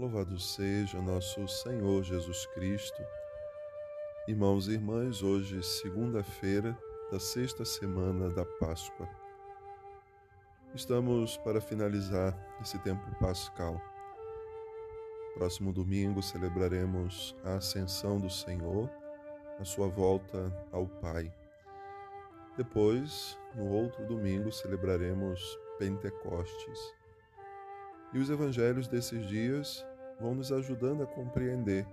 Louvado seja nosso Senhor Jesus Cristo. Irmãos e irmãs, hoje, segunda-feira da sexta semana da Páscoa. Estamos para finalizar esse tempo pascal. Próximo domingo celebraremos a Ascensão do Senhor, a sua volta ao Pai. Depois, no outro domingo, celebraremos Pentecostes. E os evangelhos desses dias vão nos ajudando a compreender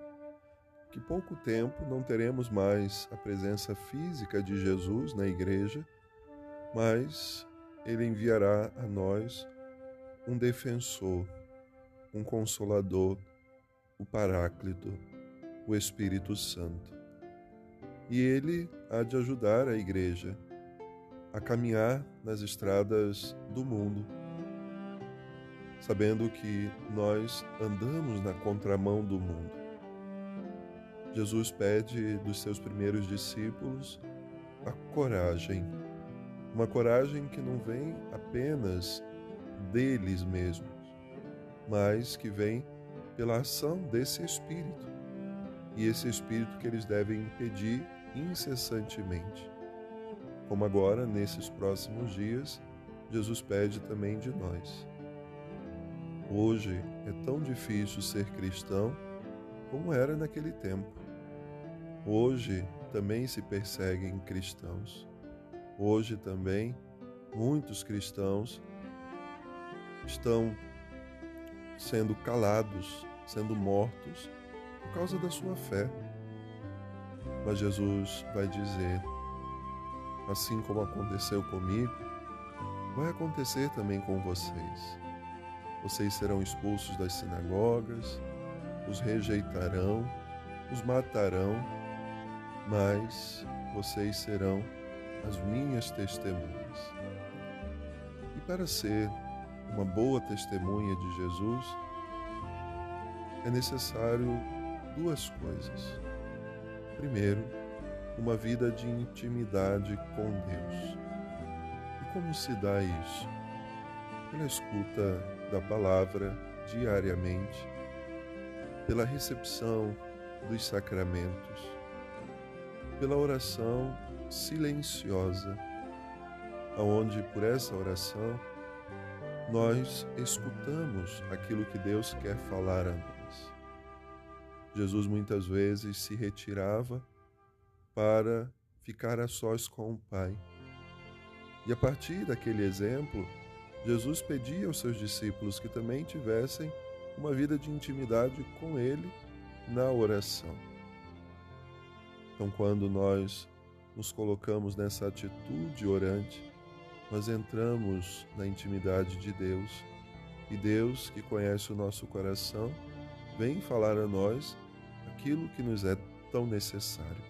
que pouco tempo não teremos mais a presença física de Jesus na igreja, mas ele enviará a nós um defensor, um consolador, o Paráclito, o Espírito Santo. E ele há de ajudar a igreja a caminhar nas estradas do mundo, sabendo que nós andamos na contramão do mundo. Jesus pede dos seus primeiros discípulos a coragem, uma coragem que não vem apenas deles mesmos, mas que vem pela ação desse Espírito, e esse Espírito que eles devem pedir incessantemente. Como agora, nesses próximos dias, Jesus pede também de nós. Hoje é tão difícil ser cristão como era naquele tempo. Hoje também se perseguem cristãos. Hoje também muitos cristãos estão sendo calados, sendo mortos por causa da sua fé. Mas Jesus vai dizer: assim como aconteceu comigo, vai acontecer também com vocês. Vocês serão expulsos das sinagogas, os rejeitarão, os matarão, mas vocês serão as minhas testemunhas. E para ser uma boa testemunha de Jesus, é necessário duas coisas. Primeiro, uma vida de intimidade com Deus. E como se dá isso? Pela escuta da palavra diariamente, pela recepção dos sacramentos, pela oração silenciosa, aonde por essa oração nós escutamos aquilo que Deus quer falar a nós. Jesus muitas vezes se retirava para ficar a sós com o Pai. E a partir daquele exemplo, Jesus pedia aos seus discípulos que também tivessem uma vida de intimidade com Ele na oração. Então, quando nós nos colocamos nessa atitude orante, nós entramos na intimidade de Deus e Deus, que conhece o nosso coração, vem falar a nós aquilo que nos é tão necessário.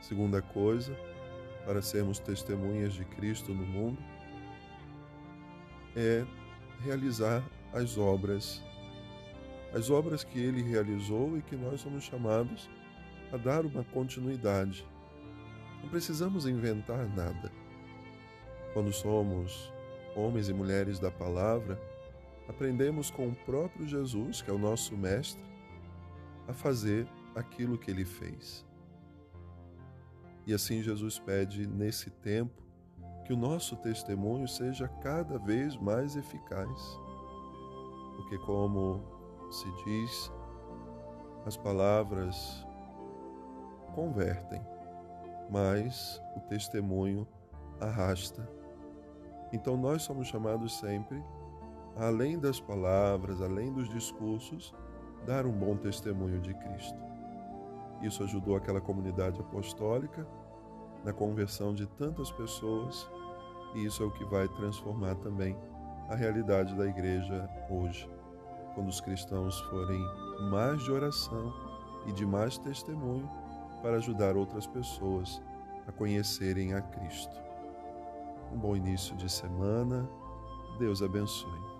Segunda coisa, para sermos testemunhas de Cristo no mundo, é realizar as obras, as obras que ele realizou e que nós somos chamados a dar uma continuidade. Não precisamos inventar nada. Quando somos homens e mulheres da palavra, aprendemos com o próprio Jesus, que é o nosso Mestre, a fazer aquilo que ele fez. E assim Jesus pede nesse tempo que o nosso testemunho seja cada vez mais eficaz. Porque, como se diz, as palavras convertem, mas o testemunho arrasta. Então, nós somos chamados sempre, além das palavras, além dos discursos, dar um bom testemunho de Cristo. Isso ajudou aquela comunidade apostólica na conversão de tantas pessoas e isso é o que vai transformar também a realidade da igreja hoje. Quando os cristãos forem mais de oração e de mais testemunho para ajudar outras pessoas a conhecerem a Cristo. Um bom início de semana. Deus abençoe.